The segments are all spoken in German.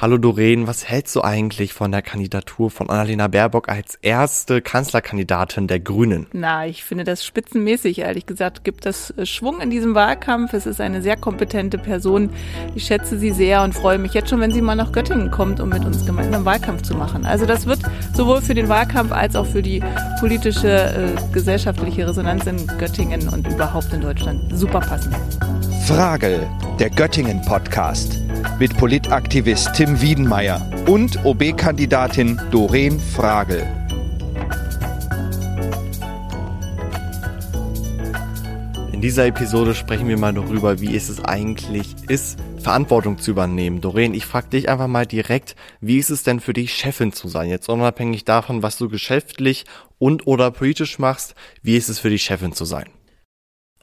Hallo Doreen, was hältst du eigentlich von der Kandidatur von Annalena Baerbock als erste Kanzlerkandidatin der Grünen? Na, ich finde das spitzenmäßig. Ehrlich gesagt gibt das äh, Schwung in diesem Wahlkampf. Es ist eine sehr kompetente Person. Ich schätze sie sehr und freue mich jetzt schon, wenn sie mal nach Göttingen kommt, um mit uns gemeinsam Wahlkampf zu machen. Also das wird sowohl für den Wahlkampf als auch für die politische, äh, gesellschaftliche Resonanz in Göttingen und überhaupt in Deutschland super passen. Frage, der Göttingen-Podcast mit Politaktivist Tim Wiedenmeier und OB-Kandidatin Doreen Fragel. In dieser Episode sprechen wir mal darüber, wie es eigentlich ist, Verantwortung zu übernehmen. Doreen, ich frage dich einfach mal direkt, wie ist es denn für dich, Chefin zu sein? Jetzt unabhängig davon, was du geschäftlich und oder politisch machst, wie ist es für dich, Chefin zu sein?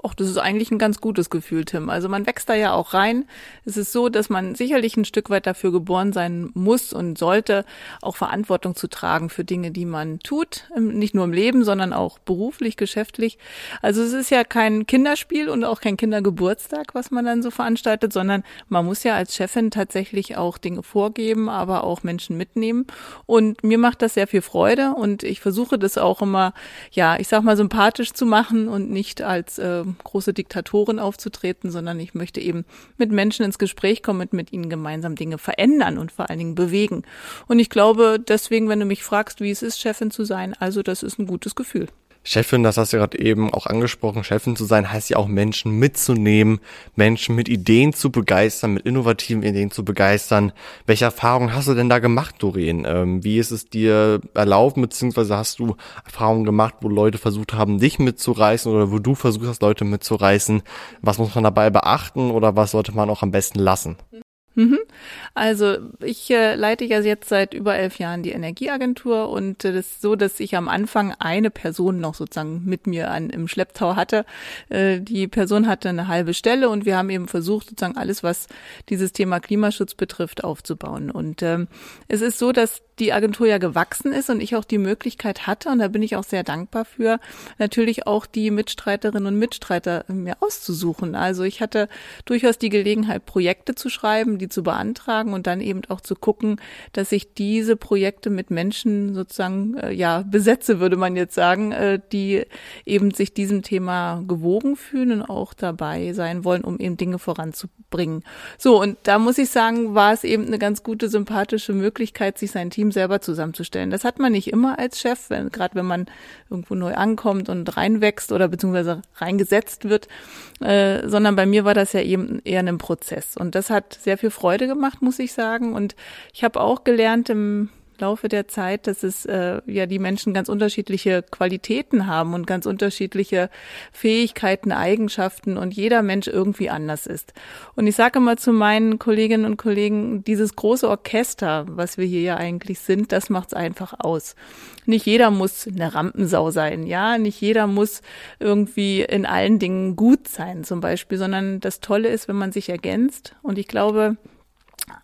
Och, das ist eigentlich ein ganz gutes Gefühl, Tim. Also man wächst da ja auch rein. Es ist so, dass man sicherlich ein Stück weit dafür geboren sein muss und sollte, auch Verantwortung zu tragen für Dinge, die man tut. Nicht nur im Leben, sondern auch beruflich, geschäftlich. Also es ist ja kein Kinderspiel und auch kein Kindergeburtstag, was man dann so veranstaltet, sondern man muss ja als Chefin tatsächlich auch Dinge vorgeben, aber auch Menschen mitnehmen. Und mir macht das sehr viel Freude und ich versuche das auch immer, ja, ich sag mal sympathisch zu machen und nicht als äh, große Diktatorin aufzutreten, sondern ich möchte eben mit Menschen ins Gespräch kommen und mit ihnen gemeinsam Dinge verändern und vor allen Dingen bewegen. Und ich glaube, deswegen, wenn du mich fragst, wie es ist, Chefin zu sein, also das ist ein gutes Gefühl. Chefin, das hast du gerade eben auch angesprochen, Chefin zu sein, heißt ja auch Menschen mitzunehmen, Menschen mit Ideen zu begeistern, mit innovativen Ideen zu begeistern. Welche Erfahrungen hast du denn da gemacht, Doreen? Ähm, wie ist es dir erlaubt, beziehungsweise hast du Erfahrungen gemacht, wo Leute versucht haben, dich mitzureißen oder wo du versucht hast, Leute mitzureißen? Was muss man dabei beachten oder was sollte man auch am besten lassen? Mhm. Also ich äh, leite ja jetzt seit über elf Jahren die Energieagentur und äh, das ist so, dass ich am Anfang eine Person noch sozusagen mit mir an, im Schlepptau hatte. Äh, die Person hatte eine halbe Stelle und wir haben eben versucht, sozusagen alles, was dieses Thema Klimaschutz betrifft, aufzubauen. Und ähm, es ist so, dass die Agentur ja gewachsen ist und ich auch die Möglichkeit hatte, und da bin ich auch sehr dankbar für, natürlich auch die Mitstreiterinnen und Mitstreiter mir auszusuchen. Also ich hatte durchaus die Gelegenheit, Projekte zu schreiben, die zu beantragen und dann eben auch zu gucken, dass ich diese Projekte mit Menschen sozusagen, äh, ja, besetze, würde man jetzt sagen, äh, die eben sich diesem Thema gewogen fühlen und auch dabei sein wollen, um eben Dinge voranzubringen. So, und da muss ich sagen, war es eben eine ganz gute, sympathische Möglichkeit, sich sein Team selber zusammenzustellen. Das hat man nicht immer als Chef, wenn, gerade wenn man irgendwo neu ankommt und reinwächst oder beziehungsweise reingesetzt wird, äh, sondern bei mir war das ja eben eher ein Prozess. Und das hat sehr viel Freude gemacht, muss ich sagen. Und ich habe auch gelernt im Laufe der Zeit, dass es äh, ja die Menschen ganz unterschiedliche Qualitäten haben und ganz unterschiedliche Fähigkeiten, Eigenschaften und jeder Mensch irgendwie anders ist. Und ich sage immer zu meinen Kolleginnen und Kollegen, dieses große Orchester, was wir hier ja eigentlich sind, das macht's einfach aus. Nicht jeder muss eine Rampensau sein, ja, nicht jeder muss irgendwie in allen Dingen gut sein, zum Beispiel, sondern das Tolle ist, wenn man sich ergänzt. Und ich glaube,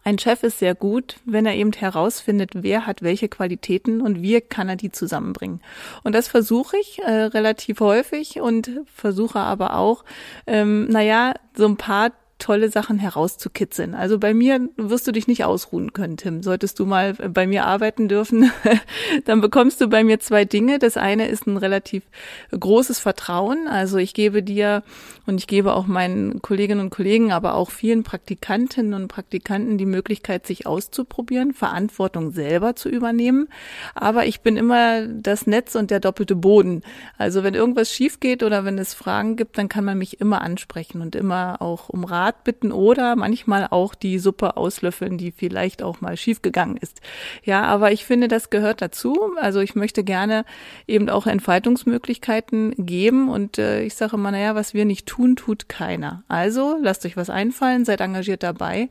ein Chef ist sehr gut, wenn er eben herausfindet, wer hat welche Qualitäten und wie kann er die zusammenbringen. Und das versuche ich äh, relativ häufig und versuche aber auch, ähm, naja, so ein paar tolle Sachen herauszukitzeln. Also bei mir wirst du dich nicht ausruhen können, Tim. Solltest du mal bei mir arbeiten dürfen, dann bekommst du bei mir zwei Dinge. Das eine ist ein relativ großes Vertrauen. Also ich gebe dir und ich gebe auch meinen Kolleginnen und Kollegen, aber auch vielen Praktikantinnen und Praktikanten die Möglichkeit, sich auszuprobieren, Verantwortung selber zu übernehmen. Aber ich bin immer das Netz und der doppelte Boden. Also wenn irgendwas schief geht oder wenn es Fragen gibt, dann kann man mich immer ansprechen und immer auch um Rat Rat bitten oder manchmal auch die Suppe auslöffeln, die vielleicht auch mal schiefgegangen ist. Ja, aber ich finde, das gehört dazu. Also ich möchte gerne eben auch Entfaltungsmöglichkeiten geben und äh, ich sage immer, naja, was wir nicht tun, tut keiner. Also lasst euch was einfallen, seid engagiert dabei.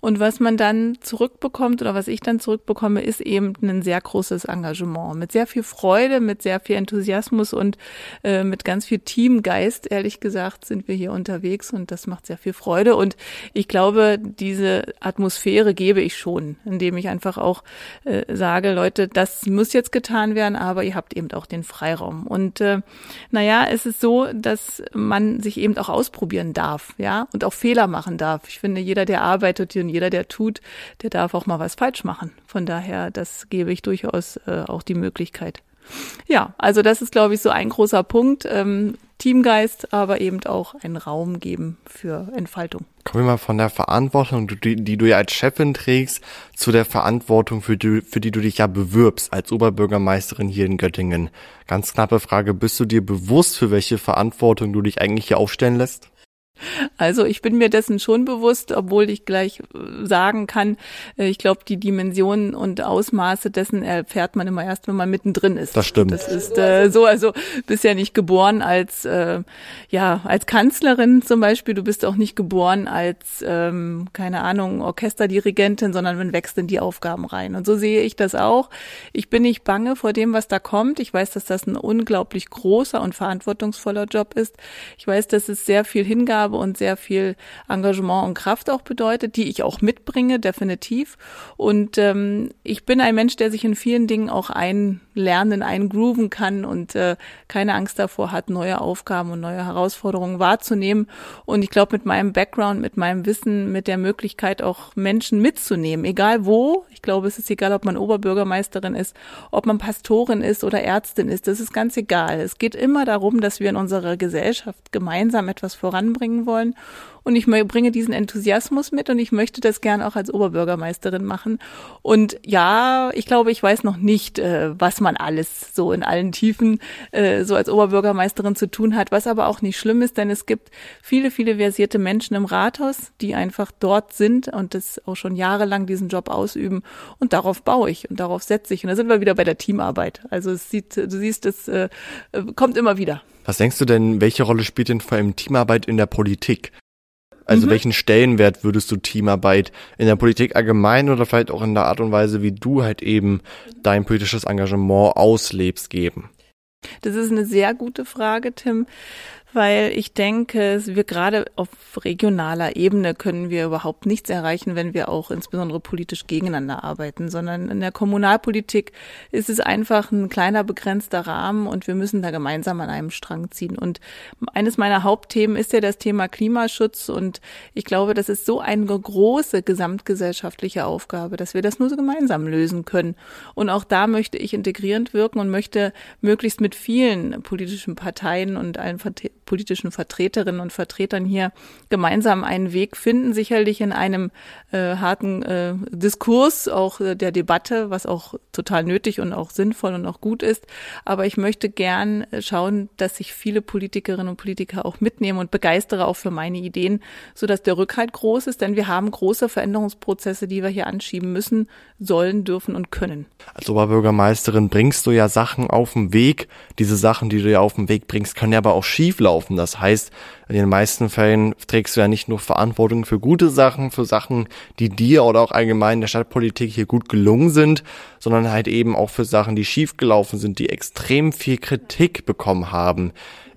Und was man dann zurückbekommt oder was ich dann zurückbekomme, ist eben ein sehr großes Engagement. Mit sehr viel Freude, mit sehr viel Enthusiasmus und äh, mit ganz viel Teamgeist, ehrlich gesagt, sind wir hier unterwegs und das macht sehr viel Freude. Und ich glaube, diese Atmosphäre gebe ich schon, indem ich einfach auch äh, sage, Leute, das muss jetzt getan werden, aber ihr habt eben auch den Freiraum. Und äh, naja, es ist so, dass man sich eben auch ausprobieren darf, ja, und auch Fehler machen darf. Ich finde, jeder, der arbeitet, jeder, der tut, der darf auch mal was falsch machen. Von daher, das gebe ich durchaus äh, auch die Möglichkeit. Ja, also das ist, glaube ich, so ein großer Punkt. Ähm, Teamgeist, aber eben auch einen Raum geben für Entfaltung. Kommen wir mal von der Verantwortung, die, die du ja als Chefin trägst, zu der Verantwortung, für die, für die du dich ja bewirbst als Oberbürgermeisterin hier in Göttingen. Ganz knappe Frage, bist du dir bewusst, für welche Verantwortung du dich eigentlich hier aufstellen lässt? Also ich bin mir dessen schon bewusst, obwohl ich gleich äh, sagen kann, äh, ich glaube, die Dimensionen und Ausmaße dessen erfährt man immer erst, wenn man mittendrin ist. Das stimmt. Das ist äh, so, also bist ja nicht geboren als äh, ja als Kanzlerin zum Beispiel. Du bist auch nicht geboren als ähm, keine Ahnung Orchesterdirigentin, sondern man wächst in die Aufgaben rein. Und so sehe ich das auch. Ich bin nicht bange vor dem, was da kommt. Ich weiß, dass das ein unglaublich großer und verantwortungsvoller Job ist. Ich weiß, dass es sehr viel Hingabe habe und sehr viel Engagement und Kraft auch bedeutet, die ich auch mitbringe, definitiv. Und ähm, ich bin ein Mensch, der sich in vielen Dingen auch einlernen, eingrooven kann und äh, keine Angst davor hat, neue Aufgaben und neue Herausforderungen wahrzunehmen. Und ich glaube, mit meinem Background, mit meinem Wissen, mit der Möglichkeit auch Menschen mitzunehmen, egal wo. Ich glaube, es ist egal, ob man Oberbürgermeisterin ist, ob man Pastorin ist oder Ärztin ist. Das ist ganz egal. Es geht immer darum, dass wir in unserer Gesellschaft gemeinsam etwas voranbringen bringen wollen. Und ich bringe diesen Enthusiasmus mit und ich möchte das gern auch als Oberbürgermeisterin machen. Und ja, ich glaube, ich weiß noch nicht, äh, was man alles so in allen Tiefen äh, so als Oberbürgermeisterin zu tun hat, was aber auch nicht schlimm ist, denn es gibt viele, viele versierte Menschen im Rathaus, die einfach dort sind und das auch schon jahrelang diesen Job ausüben. Und darauf baue ich und darauf setze ich. Und da sind wir wieder bei der Teamarbeit. Also es sieht, du siehst, es äh, kommt immer wieder. Was denkst du denn, welche Rolle spielt denn vor allem Teamarbeit in der Politik? Also mhm. welchen Stellenwert würdest du Teamarbeit in der Politik allgemein oder vielleicht auch in der Art und Weise, wie du halt eben dein politisches Engagement auslebst, geben? Das ist eine sehr gute Frage, Tim weil ich denke, wir gerade auf regionaler Ebene können wir überhaupt nichts erreichen, wenn wir auch insbesondere politisch gegeneinander arbeiten, sondern in der Kommunalpolitik ist es einfach ein kleiner begrenzter Rahmen und wir müssen da gemeinsam an einem Strang ziehen. Und eines meiner Hauptthemen ist ja das Thema Klimaschutz und ich glaube, das ist so eine große gesamtgesellschaftliche Aufgabe, dass wir das nur so gemeinsam lösen können. Und auch da möchte ich integrierend wirken und möchte möglichst mit vielen politischen Parteien und allen politischen Vertreterinnen und Vertretern hier gemeinsam einen Weg finden, sicherlich in einem äh, harten äh, Diskurs, auch äh, der Debatte, was auch total nötig und auch sinnvoll und auch gut ist. Aber ich möchte gern äh, schauen, dass sich viele Politikerinnen und Politiker auch mitnehmen und begeistere auch für meine Ideen, so dass der Rückhalt groß ist, denn wir haben große Veränderungsprozesse, die wir hier anschieben müssen, sollen, dürfen und können. Als Oberbürgermeisterin bringst du ja Sachen auf den Weg. Diese Sachen, die du ja auf den Weg bringst, können ja aber auch schief laufen. Das heißt, in den meisten Fällen trägst du ja nicht nur Verantwortung für gute Sachen, für Sachen, die dir oder auch allgemein in der Stadtpolitik hier gut gelungen sind, sondern halt eben auch für Sachen, die schiefgelaufen sind, die extrem viel Kritik bekommen haben.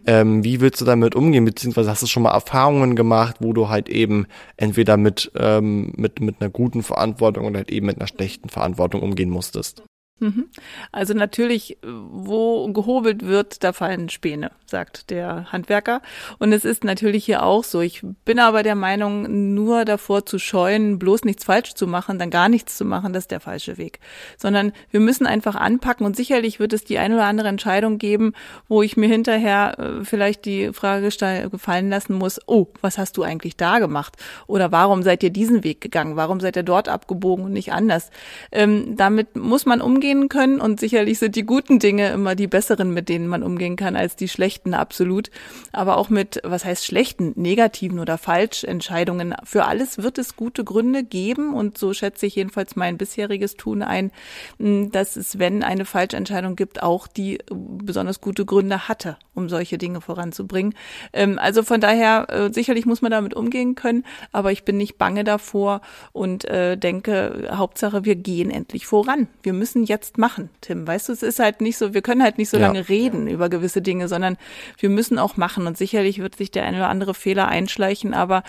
Ähm, wie willst du damit umgehen? Beziehungsweise hast du schon mal Erfahrungen gemacht, wo du halt eben entweder mit, ähm, mit, mit einer guten Verantwortung oder halt eben mit einer schlechten Verantwortung umgehen musstest? Mhm. Also natürlich, wo gehobelt wird, da fallen Späne, sagt der Handwerker. Und es ist natürlich hier auch so. Ich bin aber der Meinung, nur davor zu scheuen, bloß nichts falsch zu machen, dann gar nichts zu machen, das ist der falsche Weg. Sondern wir müssen einfach anpacken und sicherlich wird es die eine oder andere Entscheidung geben, wo ich mir hinterher äh, vielleicht die Frage gefallen lassen muss, oh, was hast du eigentlich da gemacht? Oder warum seid ihr diesen Weg gegangen? Warum seid ihr dort abgebogen und nicht anders? Ähm, damit muss man umgehen umgehen können und sicherlich sind die guten Dinge immer die besseren, mit denen man umgehen kann, als die schlechten absolut. Aber auch mit, was heißt schlechten, negativen oder Falschentscheidungen. Für alles wird es gute Gründe geben und so schätze ich jedenfalls mein bisheriges Tun ein, dass es, wenn eine Falschentscheidung gibt, auch die besonders gute Gründe hatte, um solche Dinge voranzubringen. Ähm, also von daher, äh, sicherlich muss man damit umgehen können, aber ich bin nicht bange davor und äh, denke, Hauptsache, wir gehen endlich voran. Wir müssen ja jetzt machen, Tim. Weißt du, es ist halt nicht so, wir können halt nicht so Ja. lange reden über gewisse Dinge, sondern wir müssen auch machen. Und sicherlich wird sich der eine oder andere Fehler einschleichen, aber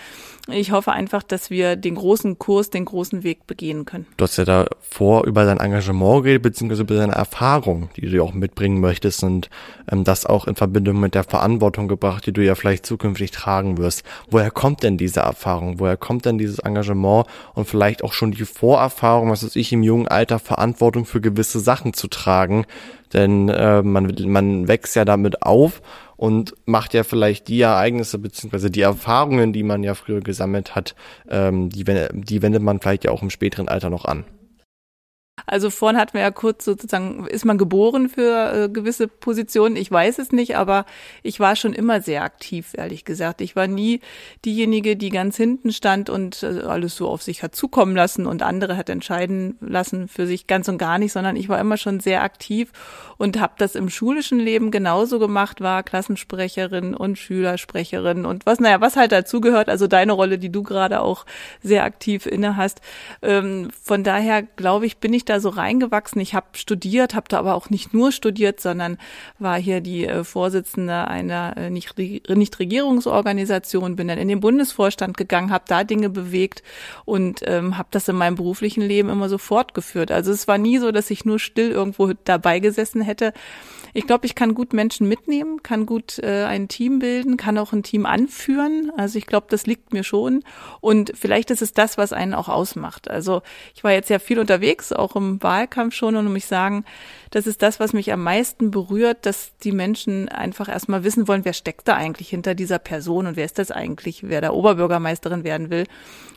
ich hoffe einfach, dass wir den großen Kurs, den großen Weg begehen können. Du hast ja davor über dein Engagement geredet, beziehungsweise über deine Erfahrung, die du ja auch mitbringen möchtest und ähm, das auch in Verbindung mit der Verantwortung gebracht, die du ja vielleicht zukünftig tragen wirst. Woher kommt denn diese Erfahrung? Woher kommt denn dieses Engagement und vielleicht auch schon die Vorerfahrung, was weiß ich, im jungen Alter Verantwortung für gewisse Sachen zu tragen? Denn äh, man, man wächst ja damit auf und macht ja vielleicht die Ereignisse beziehungsweise die Erfahrungen, die man ja früher gesammelt hat, ähm, die, die wendet man vielleicht ja auch im späteren Alter noch an. Also vorhin hatten wir ja kurz sozusagen, ist man geboren für äh, gewisse Positionen? Ich weiß es nicht, aber ich war schon immer sehr aktiv, ehrlich gesagt. Ich war nie diejenige, die ganz hinten stand und äh, alles so auf sich hat zukommen lassen und andere hat entscheiden lassen für sich ganz und gar nicht, sondern ich war immer schon sehr aktiv und habe das im schulischen Leben genauso gemacht, war Klassensprecherin und Schülersprecherin und was, naja, was halt dazugehört, also deine Rolle, die du gerade auch sehr aktiv inne hast. Ähm, von daher glaube ich, bin ich da so reingewachsen. Ich habe studiert, habe da aber auch nicht nur studiert, sondern war hier die äh, Vorsitzende einer äh, nicht, Nichtregierungsorganisation, bin dann in den Bundesvorstand gegangen, habe da Dinge bewegt und ähm, habe das in meinem beruflichen Leben immer so fortgeführt. Also es war nie so, dass ich nur still irgendwo dabei gesessen hätte. Ich glaube, ich kann gut Menschen mitnehmen, kann gut äh, ein Team bilden, kann auch ein Team anführen. Also ich glaube, das liegt mir schon. Und vielleicht ist es das, was einen auch ausmacht. Also ich war jetzt ja viel unterwegs, auch im Wahlkampf schon, und muss sagen, das ist das, was mich am meisten berührt, dass die Menschen einfach erstmal wissen wollen, wer steckt da eigentlich hinter dieser Person und wer ist das eigentlich, wer da Oberbürgermeisterin werden will.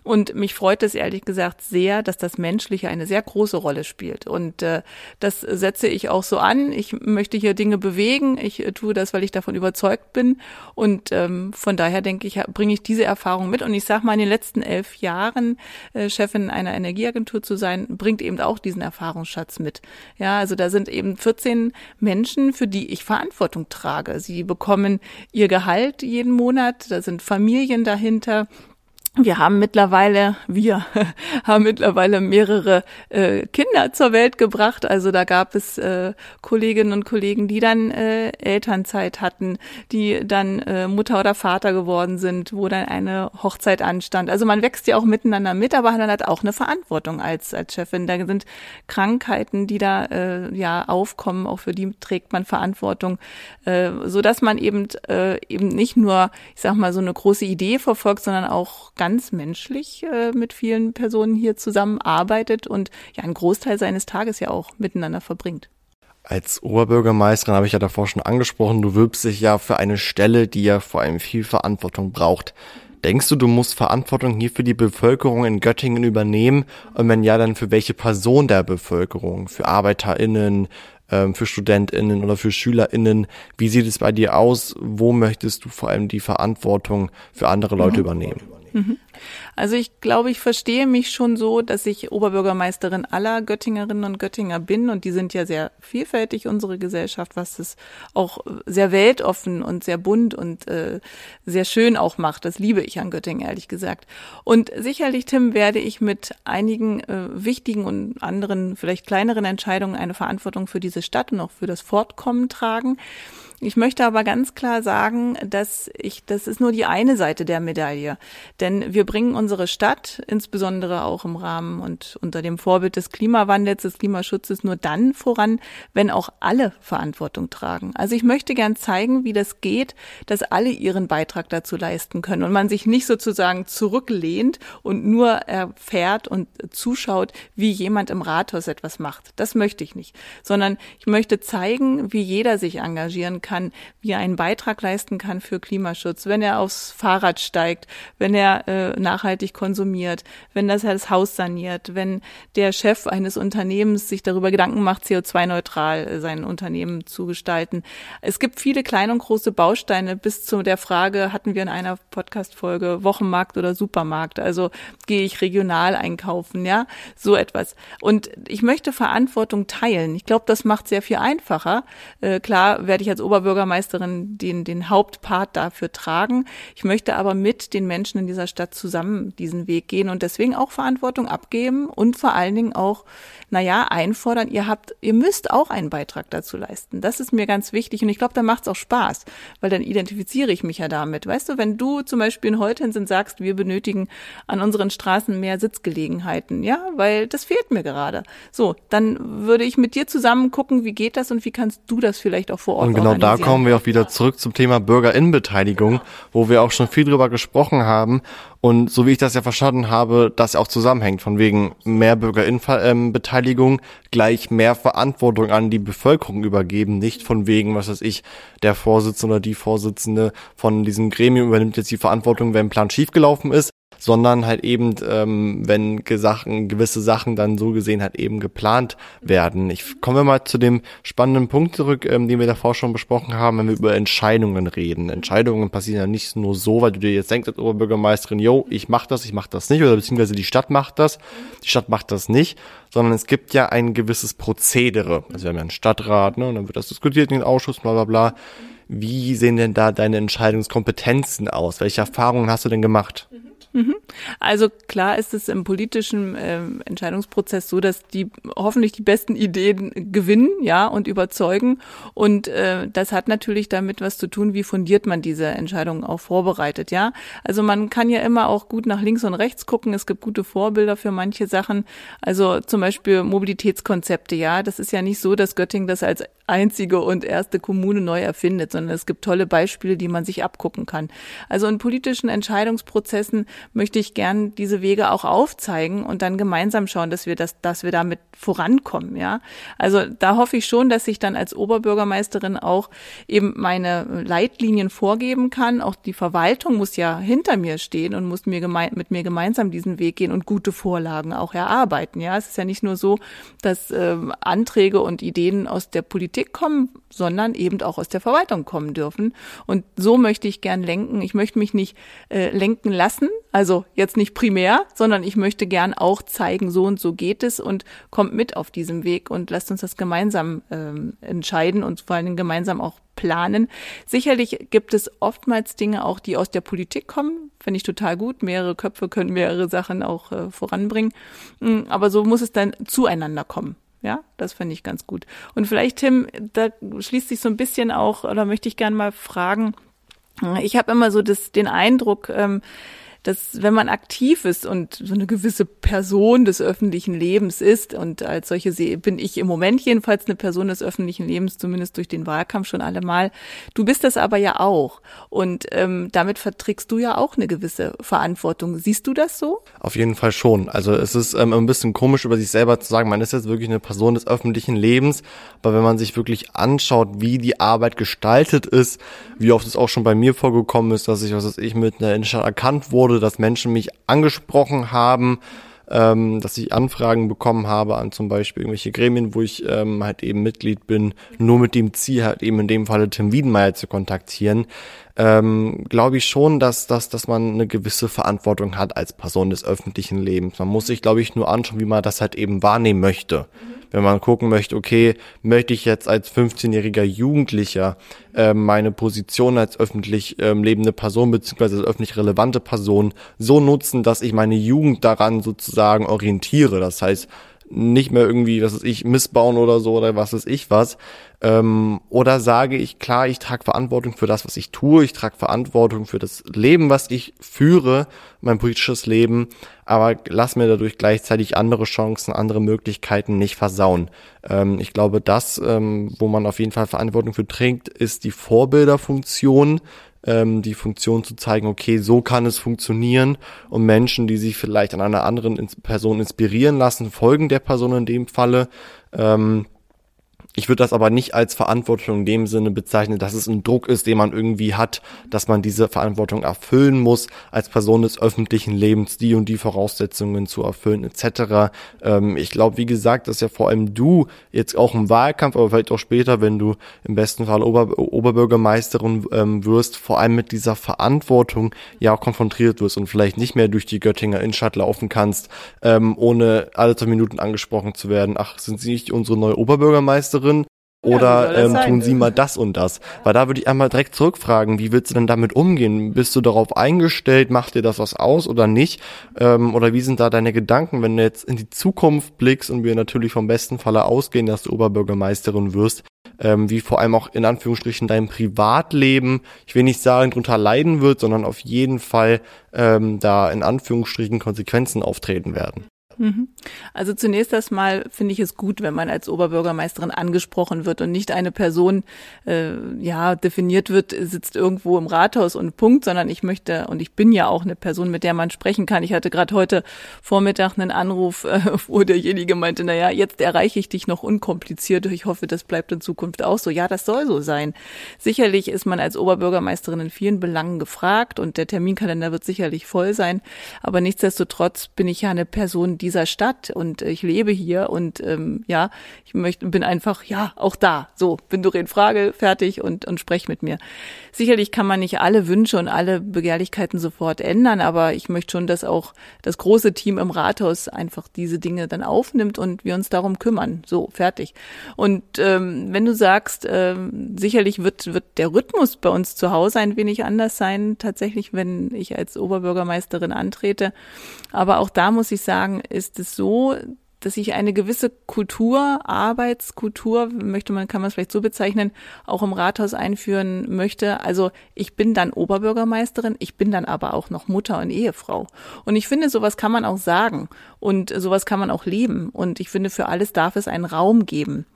Und mich freut es ehrlich gesagt sehr, dass das Menschliche eine sehr große Rolle spielt. Und äh, das setze ich auch so an. Ich möchte hier Dinge bewegen. Ich äh, tue das, weil ich davon überzeugt bin. Und ähm, von daher denke ich, bringe ich diese Erfahrung mit. Und ich sage mal, in den letzten elf Jahren äh, Chefin einer Energieagentur zu sein, bringt eben auch diesen Erfahrungsschatz mit. Ja, also da sind eben 14 Menschen, für die ich Verantwortung trage. Sie bekommen ihr Gehalt jeden Monat. Da sind Familien dahinter. Wir haben mittlerweile, wir haben mittlerweile mehrere äh, Kinder zur Welt gebracht. Also da gab es äh, Kolleginnen und Kollegen, die dann äh, Elternzeit hatten, die dann äh, Mutter oder Vater geworden sind, wo dann eine Hochzeit anstand. Also man wächst ja auch miteinander mit, aber hat dann halt auch eine Verantwortung als als Chefin. Da sind Krankheiten, die da äh, ja aufkommen, auch für die trägt man Verantwortung, äh, so dass man eben äh, eben nicht nur, ich sag mal, so eine große Idee verfolgt, sondern auch ganz menschlich äh, mit vielen Personen hier zusammenarbeitet und ja einen Großteil seines Tages ja auch miteinander verbringt. Als Oberbürgermeisterin habe ich ja davor schon angesprochen, du wirbst dich ja für eine Stelle, die ja vor allem viel Verantwortung braucht. Denkst du, du musst Verantwortung hier für die Bevölkerung in Göttingen übernehmen? Und wenn ja, dann für welche Person der Bevölkerung? Für ArbeiterInnen, ähm, für StudentInnen oder für SchülerInnen? Wie sieht es bei dir aus? Wo möchtest du vor allem die Verantwortung für andere Leute übernehmen? Mhm. Also ich glaube, ich verstehe mich schon so, dass ich Oberbürgermeisterin aller Göttingerinnen und Göttinger bin und die sind ja sehr vielfältig, unsere Gesellschaft, was es auch sehr weltoffen und sehr bunt und äh, sehr schön auch macht. Das liebe ich an Göttingen, ehrlich gesagt. Und sicherlich, Tim, werde ich mit einigen äh, wichtigen und anderen, vielleicht kleineren Entscheidungen eine Verantwortung für diese Stadt und auch für das Fortkommen tragen. Ich möchte aber ganz klar sagen, dass ich, das ist nur die eine Seite der Medaille. Denn wir bringen unsere Stadt, insbesondere auch im Rahmen und unter dem Vorbild des Klimawandels, des Klimaschutzes, nur dann voran, wenn auch alle Verantwortung tragen. Also ich möchte gern zeigen, wie das geht, dass alle ihren Beitrag dazu leisten können und man sich nicht sozusagen zurücklehnt und nur erfährt und zuschaut, wie jemand im Rathaus etwas macht. Das möchte ich nicht, sondern ich möchte zeigen, wie jeder sich engagieren kann, wie er einen Beitrag leisten kann für Klimaschutz, wenn er aufs Fahrrad steigt, wenn er äh, nachhaltig konsumiert, wenn das das Haus saniert, wenn der Chef eines Unternehmens sich darüber Gedanken macht, CO2-neutral sein Unternehmen zu gestalten. Es gibt viele kleine und große Bausteine bis zu der Frage, hatten wir in einer Podcast-Folge Wochenmarkt oder Supermarkt, also gehe ich regional einkaufen, ja, so etwas. Und ich möchte Verantwortung teilen. Ich glaube, das macht sehr viel einfacher. Äh, klar werde ich als Oberbürgermeisterin den, den Hauptpart dafür tragen. Ich möchte aber mit den Menschen in dieser Stadt zusammen diesen Weg gehen und deswegen auch Verantwortung abgeben und vor allen Dingen auch, naja, einfordern, ihr habt, ihr müsst auch einen Beitrag dazu leisten. Das ist mir ganz wichtig und ich glaube, da macht es auch Spaß, weil dann identifiziere ich mich ja damit. Weißt du, wenn du zum Beispiel in Holtensen sagst, wir benötigen an unseren Straßen mehr Sitzgelegenheiten, ja, weil das fehlt mir gerade. So, dann würde ich mit dir zusammen gucken, wie geht das und wie kannst du das vielleicht auch vor Ort Und genau da kommen wir auch wieder zurück zum Thema Bürgerinnenbeteiligung, wo wir auch schon viel drüber gesprochen haben. Und so wie ich das ja verstanden habe, das auch zusammenhängt, von wegen mehr Bürgerinnenbeteiligung gleich mehr Verantwortung an die Bevölkerung übergeben, nicht von wegen, was weiß ich, der Vorsitzende oder die Vorsitzende von diesem Gremium übernimmt jetzt die Verantwortung, wenn ein Plan schiefgelaufen ist, sondern halt eben, ähm, wenn Sachen, gewisse Sachen dann so gesehen halt eben geplant werden. Ich komme mal zu dem spannenden Punkt zurück, ähm, den wir davor schon besprochen haben, wenn wir über Entscheidungen reden. Entscheidungen passieren ja nicht nur so, weil du dir jetzt denkst als Oberbürgermeisterin, yo, ich mach das, ich mach das nicht, oder beziehungsweise die Stadt macht das, die Stadt macht das nicht, sondern es gibt ja ein gewisses Prozedere. Also wir haben ja einen Stadtrat, ne, und dann wird das diskutiert in den Ausschuss, bla bla bla. Wie sehen denn da deine Entscheidungskompetenzen aus? Welche Erfahrungen hast du denn gemacht? Mhm. Mhm. Also klar ist es im politischen äh, Entscheidungsprozess so, dass die hoffentlich die besten Ideen gewinnen, ja, und überzeugen. Und äh, das hat natürlich damit was zu tun, wie fundiert man diese Entscheidungen auch vorbereitet, ja. Also man kann ja immer auch gut nach links und rechts gucken. Es gibt gute Vorbilder für manche Sachen. Also zum Beispiel Mobilitätskonzepte, ja. Das ist ja nicht so, dass Göttingen das als einzige und erste Kommune neu erfindet, sondern es gibt tolle Beispiele, die man sich abgucken kann. Also in politischen Entscheidungsprozessen möchte ich gern diese Wege auch aufzeigen und dann gemeinsam schauen, dass wir das, dass wir damit vorankommen, ja. Also da hoffe ich schon, dass ich dann als Oberbürgermeisterin auch eben meine Leitlinien vorgeben kann. Auch die Verwaltung muss ja hinter mir stehen und muss mir mit mir gemeinsam diesen Weg gehen und gute Vorlagen auch erarbeiten, ja. Es ist ja nicht nur so, dass äh, Anträge und Ideen aus der Politik kommen, sondern eben auch aus der Verwaltung kommen dürfen. Und so möchte ich gern lenken. Ich möchte mich nicht äh, lenken lassen, also jetzt nicht primär, sondern ich möchte gern auch zeigen, so und so geht es und kommt mit auf diesem Weg und lasst uns das gemeinsam ähm, entscheiden und vor Dingen gemeinsam auch planen. Sicherlich gibt es oftmals Dinge auch, die aus der Politik kommen. Finde ich total gut. Mehrere Köpfe können mehrere Sachen auch äh, voranbringen. Mm, aber so muss es dann zueinander kommen. Ja, das finde ich ganz gut. Und vielleicht, Tim, da schließt sich so ein bisschen auch, oder möchte ich gerne mal fragen, ich habe immer so das, den Eindruck, ähm, dass wenn man aktiv ist und so eine gewisse Person des öffentlichen Lebens ist und als solche bin ich im Moment jedenfalls eine Person des öffentlichen Lebens, zumindest durch den Wahlkampf schon allemal. Du bist das aber ja auch und ähm, damit verträgst du ja auch eine gewisse Verantwortung. Siehst du das so? Auf jeden Fall schon. Also es ist ähm, ein bisschen komisch über sich selber zu sagen, man ist jetzt wirklich eine Person des öffentlichen Lebens, aber wenn man sich wirklich anschaut, wie die Arbeit gestaltet ist, wie oft es auch schon bei mir vorgekommen ist, dass ich, was weiß ich, mit einer Innenstadt erkannt wurde, wurde, dass Menschen mich angesprochen haben, ähm, dass ich Anfragen bekommen habe an zum Beispiel irgendwelche Gremien, wo ich ähm, halt eben Mitglied bin, nur mit dem Ziel halt eben in dem Falle Tim Wiedenmeier zu kontaktieren, ähm, glaube ich schon, dass, dass, dass man eine gewisse Verantwortung hat als Person des öffentlichen Lebens. Man muss sich, glaube ich, nur anschauen, wie man das halt eben wahrnehmen möchte. Mhm wenn man gucken möchte, okay, möchte ich jetzt als 15-jähriger Jugendlicher äh, meine Position als öffentlich ähm, lebende Person beziehungsweise als öffentlich relevante Person so nutzen, dass ich meine Jugend daran sozusagen orientiere. Das heißt, nicht mehr irgendwie, was ist ich, missbauen oder so oder was ist ich was. Ähm, oder sage ich, klar, ich trage Verantwortung für das, was ich tue, ich trage Verantwortung für das Leben, was ich führe, mein politisches Leben, aber lass mir dadurch gleichzeitig andere Chancen, andere Möglichkeiten nicht versauen. Ähm, ich glaube, das, ähm, wo man auf jeden Fall Verantwortung für trägt, ist die Vorbilderfunktion, ähm, die Funktion zu zeigen, okay, so kann es funktionieren und Menschen, die sich vielleicht an einer anderen Person inspirieren lassen, folgen der Person in dem Falle. Ähm, ich würde das aber nicht als Verantwortung in dem Sinne bezeichnen, dass es ein Druck ist, den man irgendwie hat, dass man diese Verantwortung erfüllen muss, als Person des öffentlichen Lebens die und die Voraussetzungen zu erfüllen etc. Ähm, ich glaube, wie gesagt, dass ja vor allem du jetzt auch im Wahlkampf, aber vielleicht auch später, wenn du im besten Fall Ober Oberbürgermeisterin ähm, wirst, vor allem mit dieser Verantwortung ja auch konfrontiert wirst und vielleicht nicht mehr durch die Göttinger Innenstadt laufen kannst, ähm, ohne alle zwei Minuten angesprochen zu werden. Ach, sind Sie nicht unsere neue Oberbürgermeisterin? Oder Ja, ähm, tun Sie mal das und das? Weil da würde ich einmal direkt zurückfragen, wie willst du denn damit umgehen? Bist du darauf eingestellt? Macht dir das was aus oder nicht? Ähm, oder wie sind da deine Gedanken, wenn du jetzt in die Zukunft blickst und wir natürlich vom besten Falle ausgehen, dass du Oberbürgermeisterin wirst? Ähm, wie vor allem auch in Anführungsstrichen dein Privatleben, ich will nicht sagen, drunter leiden wird, sondern auf jeden Fall ähm, da in Anführungsstrichen Konsequenzen auftreten werden. Mhm. Also zunächst erstmal finde ich es gut, wenn man als Oberbürgermeisterin angesprochen wird und nicht eine Person äh, ja definiert wird, sitzt irgendwo im Rathaus und Punkt, sondern ich möchte und ich bin ja auch eine Person, mit der man sprechen kann. Ich hatte gerade heute Vormittag einen Anruf, äh, wo derjenige meinte, na ja, jetzt erreiche ich dich noch unkompliziert. Ich hoffe, das bleibt in Zukunft auch so. Ja, das soll so sein. Sicherlich ist man als Oberbürgermeisterin in vielen Belangen gefragt und der Terminkalender wird sicherlich voll sein, aber nichtsdestotrotz bin ich ja eine Person dieser Stadt und ich lebe hier und ähm, ja, ich möchte bin einfach ja auch da. So, bin Doreen Frage fertig und und sprech mit mir. Sicherlich kann man nicht alle Wünsche und alle Begehrlichkeiten sofort ändern, aber ich möchte schon, dass auch das große Team im Rathaus einfach diese Dinge dann aufnimmt und wir uns darum kümmern. So, fertig. Und ähm, wenn du sagst, ähm, sicherlich wird wird der Rhythmus bei uns zu Hause ein wenig anders sein, tatsächlich, wenn ich als Oberbürgermeisterin antrete. Aber auch da muss ich sagen, ist es so, dass ich eine gewisse Kultur, Arbeitskultur, möchte man, kann man es vielleicht so bezeichnen, auch im Rathaus einführen möchte. Also ich bin dann Oberbürgermeisterin, ich bin dann aber auch noch Mutter und Ehefrau. Und ich finde, sowas kann man auch sagen und sowas kann man auch leben. Und ich finde, für alles darf es einen Raum geben.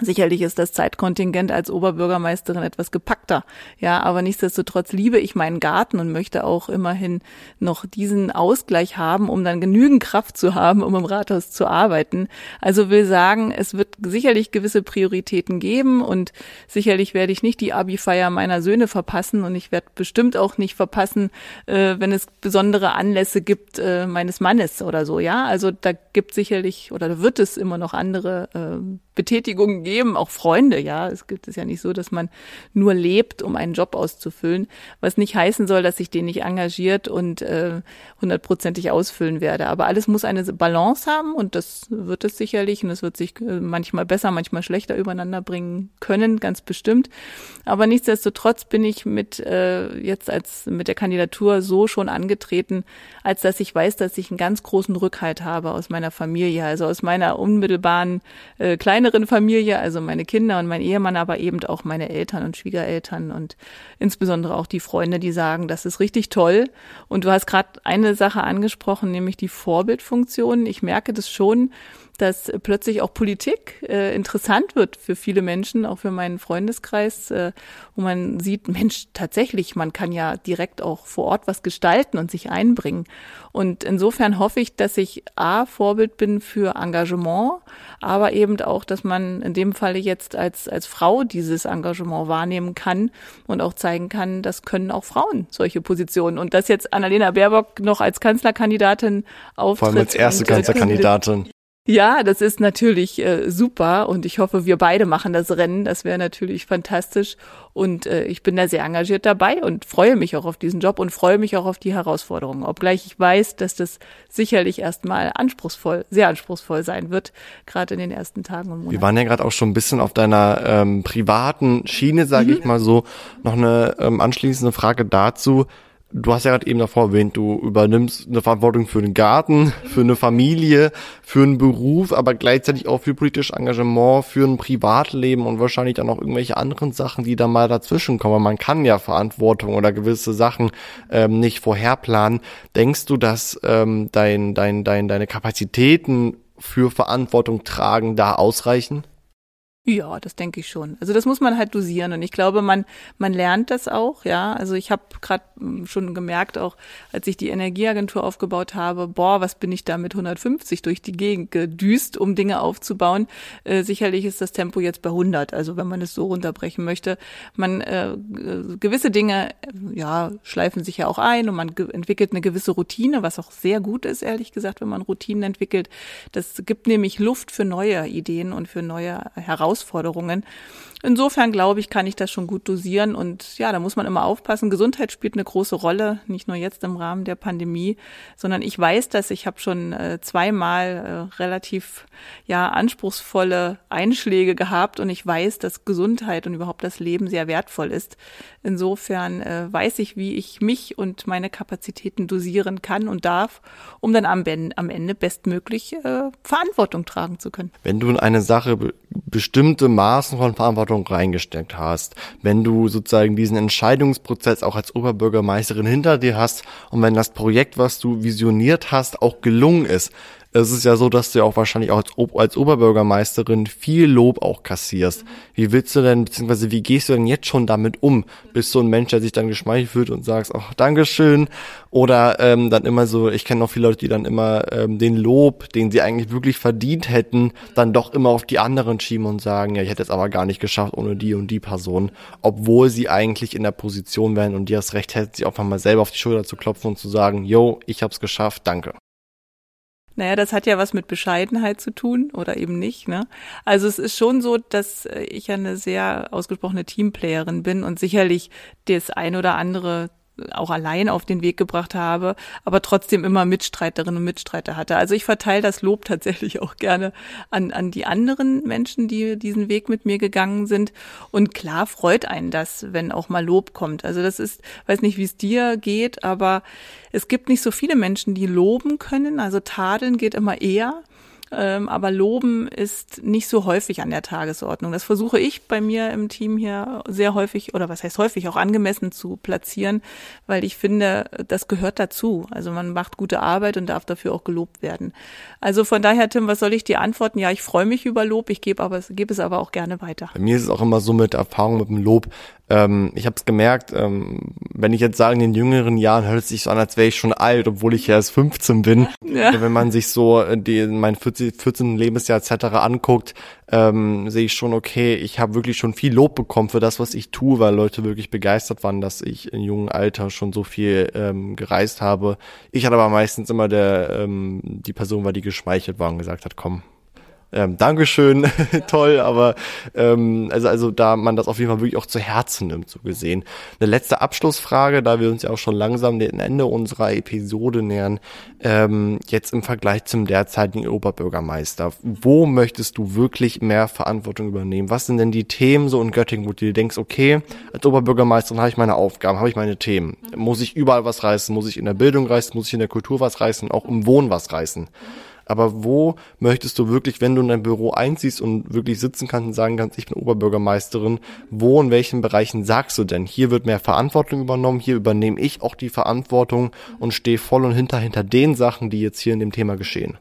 Sicherlich ist das Zeitkontingent als Oberbürgermeisterin etwas gepackter. Ja, aber nichtsdestotrotz liebe ich meinen Garten und möchte auch immerhin noch diesen Ausgleich haben, um dann genügend Kraft zu haben, um im Rathaus zu arbeiten. Also will sagen, es wird sicherlich gewisse Prioritäten geben und sicherlich werde ich nicht die Abi-Feier meiner Söhne verpassen und ich werde bestimmt auch nicht verpassen, äh, wenn es besondere Anlässe gibt äh, meines Mannes oder so. Ja, also da gibt sicherlich oder da wird es immer noch andere äh, Betätigungen geben, auch Freunde, ja. Es gibt es ja nicht so, dass man nur lebt, um einen Job auszufüllen, was nicht heißen soll, dass ich den nicht engagiert und äh, hundertprozentig ausfüllen werde. Aber alles muss eine Balance haben und das wird es sicherlich und es wird sich äh, manchmal besser, manchmal schlechter übereinander bringen können, ganz bestimmt. Aber nichtsdestotrotz bin ich mit äh, jetzt als mit der Kandidatur so schon angetreten, als dass ich weiß, dass ich einen ganz großen Rückhalt habe aus meiner Familie, also aus meiner unmittelbaren äh, kleineren Familie, also meine Kinder und mein Ehemann, aber eben auch meine Eltern und Schwiegereltern und insbesondere auch die Freunde, die sagen, das ist richtig toll. Und du hast gerade eine Sache angesprochen, nämlich die Vorbildfunktion. Ich merke das schon, dass plötzlich auch Politik äh, interessant wird für viele Menschen, auch für meinen Freundeskreis, äh, wo man sieht, Mensch, tatsächlich, man kann ja direkt auch vor Ort was gestalten und sich einbringen. Und insofern hoffe ich, dass ich A, Vorbild bin für Engagement, aber eben auch, dass man in dem Falle jetzt als, als Frau dieses Engagement wahrnehmen kann und auch zeigen kann, das können auch Frauen solche Positionen. Und dass jetzt Annalena Baerbock noch als Kanzlerkandidatin auftritt. Vor allem als erste äh, Kanzlerkandidatin. Ja, das ist natürlich äh, super und ich hoffe, wir beide machen das Rennen. Das wäre natürlich fantastisch und äh, ich bin da sehr engagiert dabei und freue mich auch auf diesen Job und freue mich auch auf die Herausforderungen. Obgleich ich weiß, dass das sicherlich erstmal anspruchsvoll, sehr anspruchsvoll sein wird, gerade in den ersten Tagen und Monaten. Wir waren ja gerade auch schon ein bisschen auf deiner ähm, privaten Schiene, sage ich mal so. Noch eine ähm, anschließende Frage dazu. Du hast ja gerade eben davor erwähnt, du übernimmst eine Verantwortung für den Garten, für eine Familie, für einen Beruf, aber gleichzeitig auch für politisches Engagement, für ein Privatleben und wahrscheinlich dann auch irgendwelche anderen Sachen, die da mal dazwischen kommen. Man kann ja Verantwortung oder gewisse Sachen ähm, nicht vorherplanen. Denkst du, dass ähm, dein, dein, dein, deine Kapazitäten für Verantwortung tragen da ausreichen? Ja, das denke ich schon. Also das muss man halt dosieren und ich glaube, man man lernt das auch, ja. Also ich habe gerade schon gemerkt, auch als ich die Energieagentur aufgebaut habe, boah, was bin ich da mit 150 durch die Gegend gedüst, um Dinge aufzubauen. Äh, sicherlich ist das Tempo jetzt bei 100, also wenn man es so runterbrechen möchte. Man äh, gewisse Dinge, ja, schleifen sich ja auch ein und man entwickelt eine gewisse Routine, was auch sehr gut ist, ehrlich gesagt, wenn man Routinen entwickelt. Das gibt nämlich Luft für neue Ideen und für neue Herausforderungen Herausforderungen. Insofern glaube ich, kann ich das schon gut dosieren und ja, da muss man immer aufpassen. Gesundheit spielt eine große Rolle, nicht nur jetzt im Rahmen der Pandemie, sondern ich weiß dass Ich habe schon äh, zweimal äh, relativ ja anspruchsvolle Einschläge gehabt und ich weiß, dass Gesundheit und überhaupt das Leben sehr wertvoll ist. Insofern äh, weiß ich, wie ich mich und meine Kapazitäten dosieren kann und darf, um dann am, am Ende bestmöglich äh, Verantwortung tragen zu können. Wenn du in eine Sache be bestimmte Maßen von Verantwortung reingesteckt hast, wenn du sozusagen diesen Entscheidungsprozess auch als Oberbürgermeisterin hinter dir hast und wenn das Projekt, was du visioniert hast, auch gelungen ist, es ist ja so, dass du ja auch wahrscheinlich auch als, als Oberbürgermeisterin viel Lob auch kassierst. Wie willst du denn, beziehungsweise wie gehst du denn jetzt schon damit um? Bist du ein Mensch, der sich dann geschmeichelt fühlt und sagst, ach, Dankeschön? Oder ähm, dann immer so, ich kenne noch viele Leute, die dann immer ähm, den Lob, den sie eigentlich wirklich verdient hätten, dann doch immer auf die anderen schieben und sagen, ja, ich hätte es aber gar nicht geschafft ohne die und die Person, obwohl sie eigentlich in der Position wären und die das Recht hätten, sich einfach mal selber auf die Schulter zu klopfen und zu sagen, yo, ich hab's geschafft, danke. Naja, das hat ja was mit Bescheidenheit zu tun oder eben nicht. Ne? Also es ist schon so, dass ich ja eine sehr ausgesprochene Teamplayerin bin und sicherlich das ein oder andere auch allein auf den Weg gebracht habe, aber trotzdem immer Mitstreiterinnen und Mitstreiter hatte. Also ich verteile das Lob tatsächlich auch gerne an, an die anderen Menschen, die diesen Weg mit mir gegangen sind. Und klar freut einen das, wenn auch mal Lob kommt. Also das ist, weiß nicht, wie es dir geht, aber es gibt nicht so viele Menschen, die loben können. Also tadeln geht immer eher ähm, aber Loben ist nicht so häufig an der Tagesordnung. Das versuche ich bei mir im Team hier sehr häufig, oder was heißt häufig, auch angemessen zu platzieren, weil ich finde, das gehört dazu. Also man macht gute Arbeit und darf dafür auch gelobt werden. Also von daher, Tim, was soll ich dir antworten? Ja, ich freue mich über Lob, ich gebe, aber, gebe es aber auch gerne weiter. Bei mir ist es auch immer so mit Erfahrung mit dem Lob, ähm, ich habe es gemerkt, ähm, wenn ich jetzt sage, in den jüngeren Jahren hört es sich so an, als wäre ich schon alt, obwohl ich ja erst 15 bin. Ja. Wenn man sich so äh, die, mein 14, 14. Lebensjahr etc. anguckt, ähm, sehe ich schon, okay, ich habe wirklich schon viel Lob bekommen für das, was ich tue, weil Leute wirklich begeistert waren, dass ich in jungen Alter schon so viel ähm, gereist habe. Ich hatte aber meistens immer der ähm, die Person war, die geschmeichelt war und gesagt hat, komm, ähm, Dankeschön, toll, aber ähm, also, also da man das auf jeden Fall wirklich auch zu Herzen nimmt, so gesehen. Eine letzte Abschlussfrage, da wir uns ja auch schon langsam dem Ende unserer Episode nähern, ähm, jetzt im Vergleich zum derzeitigen Oberbürgermeister, wo möchtest du wirklich mehr Verantwortung übernehmen? Was sind denn die Themen so in Göttingen, wo du dir denkst, okay, als Oberbürgermeisterin habe ich meine Aufgaben, habe ich meine Themen. Muss ich überall was reißen? Muss ich in der Bildung reißen? Muss ich in der Kultur was reißen? Auch im Wohnen was reißen? Aber wo möchtest du wirklich, wenn du in dein Büro einziehst und wirklich sitzen kannst und sagen kannst, ich bin Oberbürgermeisterin, wo in welchen Bereichen sagst du denn, hier wird mehr Verantwortung übernommen, hier übernehme ich auch die Verantwortung und stehe voll und hinter, hinter den Sachen, die jetzt hier in dem Thema geschehen?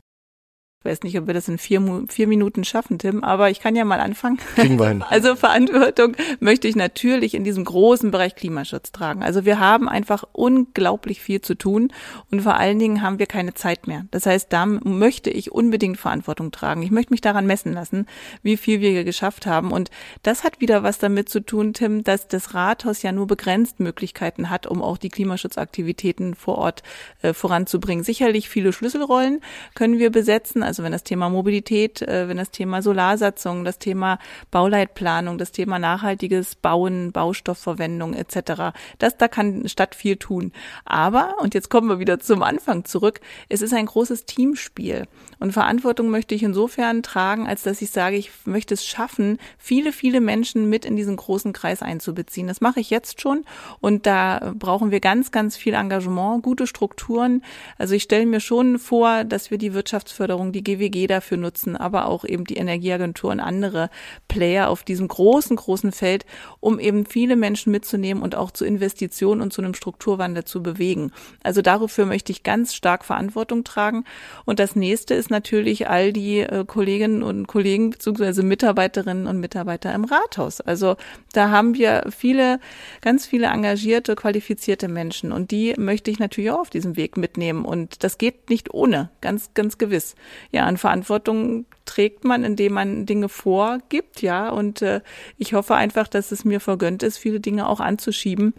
Ich weiß nicht, ob wir das in vier, vier Minuten schaffen, Tim, aber ich kann ja mal anfangen. Kriegen wir hin. Also Verantwortung möchte ich natürlich in diesem großen Bereich Klimaschutz tragen. Also wir haben einfach unglaublich viel zu tun und vor allen Dingen haben wir keine Zeit mehr. Das heißt, da möchte ich unbedingt Verantwortung tragen. Ich möchte mich daran messen lassen, wie viel wir hier geschafft haben. Und das hat wieder was damit zu tun, Tim, dass das Rathaus ja nur begrenzt Möglichkeiten hat, um auch die Klimaschutzaktivitäten vor Ort äh, voranzubringen. Sicherlich viele Schlüsselrollen können wir besetzen. Also wenn das Thema Mobilität, äh, wenn das Thema Solarsatzung, das Thema Bauleitplanung, das Thema nachhaltiges Bauen, Baustoffverwendung etc. Das da kann Stadt viel tun. Aber und jetzt kommen wir wieder zum Anfang zurück. Es ist ein großes Teamspiel und Verantwortung möchte ich insofern tragen, als dass ich sage, ich möchte es schaffen, viele viele Menschen mit in diesen großen Kreis einzubeziehen. Das mache ich jetzt schon und da brauchen wir ganz ganz viel Engagement, gute Strukturen. Also ich stelle mir schon vor, dass wir die Wirtschaftsförderung, die die GWG dafür nutzen, aber auch eben die Energieagentur und andere Player auf diesem großen, großen Feld, um eben viele Menschen mitzunehmen und auch zu Investitionen und zu einem Strukturwandel zu bewegen. Also dafür möchte ich ganz stark Verantwortung tragen. Und das nächste ist natürlich all die äh, Kolleginnen und Kollegen beziehungsweise Mitarbeiterinnen und Mitarbeiter im Rathaus. Also da haben wir viele, ganz viele engagierte, qualifizierte Menschen und die möchte ich natürlich auch auf diesem Weg mitnehmen. Und das geht nicht ohne, ganz, ganz gewiss ja, an Verantwortung trägt man, indem man Dinge vorgibt, ja. Und äh, ich hoffe einfach, dass es mir vergönnt ist, viele Dinge auch anzuschieben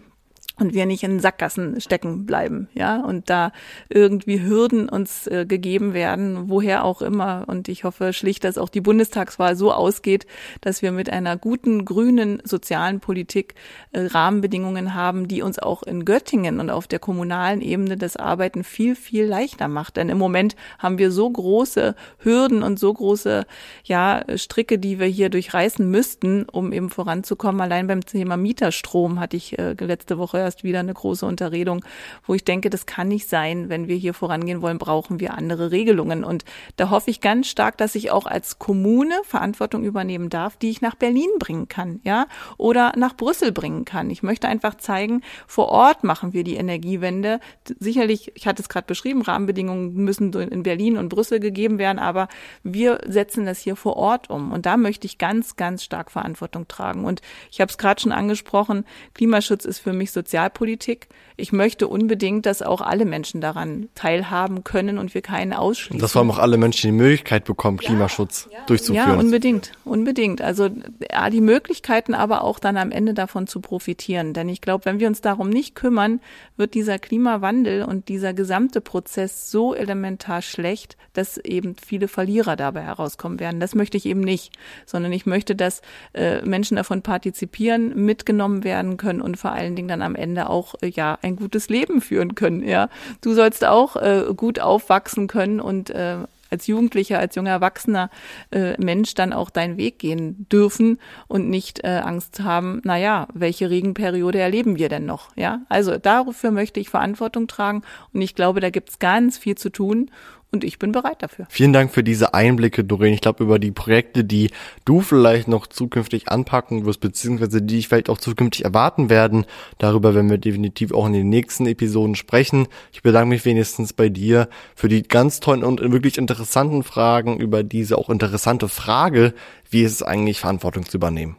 und wir nicht in Sackgassen stecken bleiben, ja, und da irgendwie Hürden uns äh, gegeben werden, woher auch immer. Und ich hoffe schlicht, dass auch die Bundestagswahl so ausgeht, dass wir mit einer guten grünen sozialen Politik äh, Rahmenbedingungen haben, die uns auch in Göttingen und auf der kommunalen Ebene das Arbeiten viel, viel leichter macht. Denn im Moment haben wir so große Hürden und so große, ja, Stricke, die wir hier durchreißen müssten, um eben voranzukommen. Allein beim Thema Mieterstrom hatte ich äh, letzte Woche erst wieder eine große Unterredung, wo ich denke, das kann nicht sein. Wenn wir hier vorangehen wollen, brauchen wir andere Regelungen. Und da hoffe ich ganz stark, dass ich auch als Kommune Verantwortung übernehmen darf, die ich nach Berlin bringen kann, ja, oder nach Brüssel bringen kann. Ich möchte einfach zeigen, vor Ort machen wir die Energiewende. Sicherlich, ich hatte es gerade beschrieben, Rahmenbedingungen müssen in Berlin und Brüssel gegeben werden, aber wir setzen das hier vor Ort um. Und da möchte ich ganz, ganz stark Verantwortung tragen. Und ich habe es gerade schon angesprochen, Klimaschutz ist für mich sozial Sozialpolitik. Ich möchte unbedingt, dass auch alle Menschen daran teilhaben können und wir keinen ausschließen. Und dass vor allem auch alle Menschen die Möglichkeit bekommen, Klimaschutz ja, ja. durchzuführen. Ja, unbedingt, unbedingt. Also ja, die Möglichkeiten, aber auch dann am Ende davon zu profitieren. Denn ich glaube, wenn wir uns darum nicht kümmern, wird dieser Klimawandel und dieser gesamte Prozess so elementar schlecht, dass eben viele Verlierer dabei herauskommen werden. Das möchte ich eben nicht, sondern ich möchte, dass äh, Menschen davon partizipieren, mitgenommen werden können und vor allen Dingen dann am Ende auch äh, ja ein gutes Leben führen können. Ja, du sollst auch äh, gut aufwachsen können und äh, als Jugendlicher, als junger Erwachsener äh, Mensch dann auch deinen Weg gehen dürfen und nicht äh, Angst haben, naja, welche Regenperiode erleben wir denn noch? Ja, also dafür möchte ich Verantwortung tragen und ich glaube, da gibt's ganz viel zu tun und ich bin bereit dafür. Vielen Dank für diese Einblicke, Doreen. Ich glaube, über die Projekte, die du vielleicht noch zukünftig anpacken wirst, beziehungsweise die ich vielleicht auch zukünftig erwarten werden, darüber werden wir definitiv auch in den nächsten Episoden sprechen. Ich bedanke mich wenigstens bei dir für die ganz tollen und wirklich interessanten Fragen über diese auch interessante Frage, wie ist es eigentlich, Verantwortung zu übernehmen.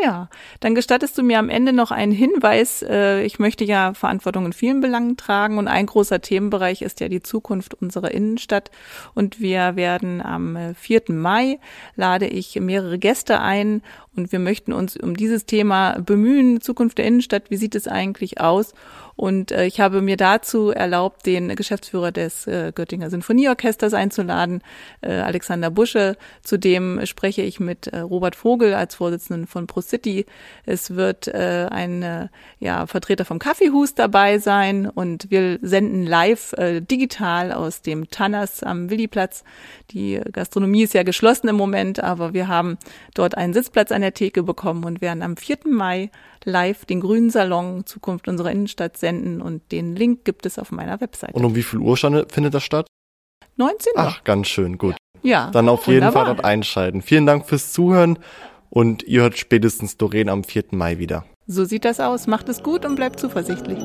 Ja, dann gestattest du mir am Ende noch einen Hinweis. Äh, ich möchte ja Verantwortung in vielen Belangen tragen und ein großer Themenbereich ist ja die Zukunft unserer Innenstadt. Und wir werden am 4. Äh, Mai lade ich mehrere Gäste ein und wir möchten uns um dieses Thema bemühen. Zukunft der Innenstadt, wie sieht es eigentlich aus? Und äh, ich habe mir dazu erlaubt, den Geschäftsführer des Göttinger Sinfonieorchesters einzuladen, Alexander Busche. Zudem spreche ich mit Robert Vogel als Vorsitzenden von ProCity. Es wird äh, ein äh, ja, Vertreter vom Kaffeehus dabei sein und wir senden live äh, digital aus dem Tanners am Williplatz. Die Gastronomie ist ja geschlossen im Moment, aber wir haben dort einen Sitzplatz an der Theke bekommen und werden am 4. Mai live den Grünen Salon Zukunft unserer Innenstadt senden und den Link gibt es auf meiner Webseite. Und um wie viel Uhr findet das statt? 19 Uhr. Ach, ganz schön, gut. Ja. Dann auf jeden Fall dort einschalten. Vielen Dank fürs Zuhören und ihr hört spätestens Doreen am 4. Mai wieder. So sieht das aus. Macht es gut und bleibt zuversichtlich.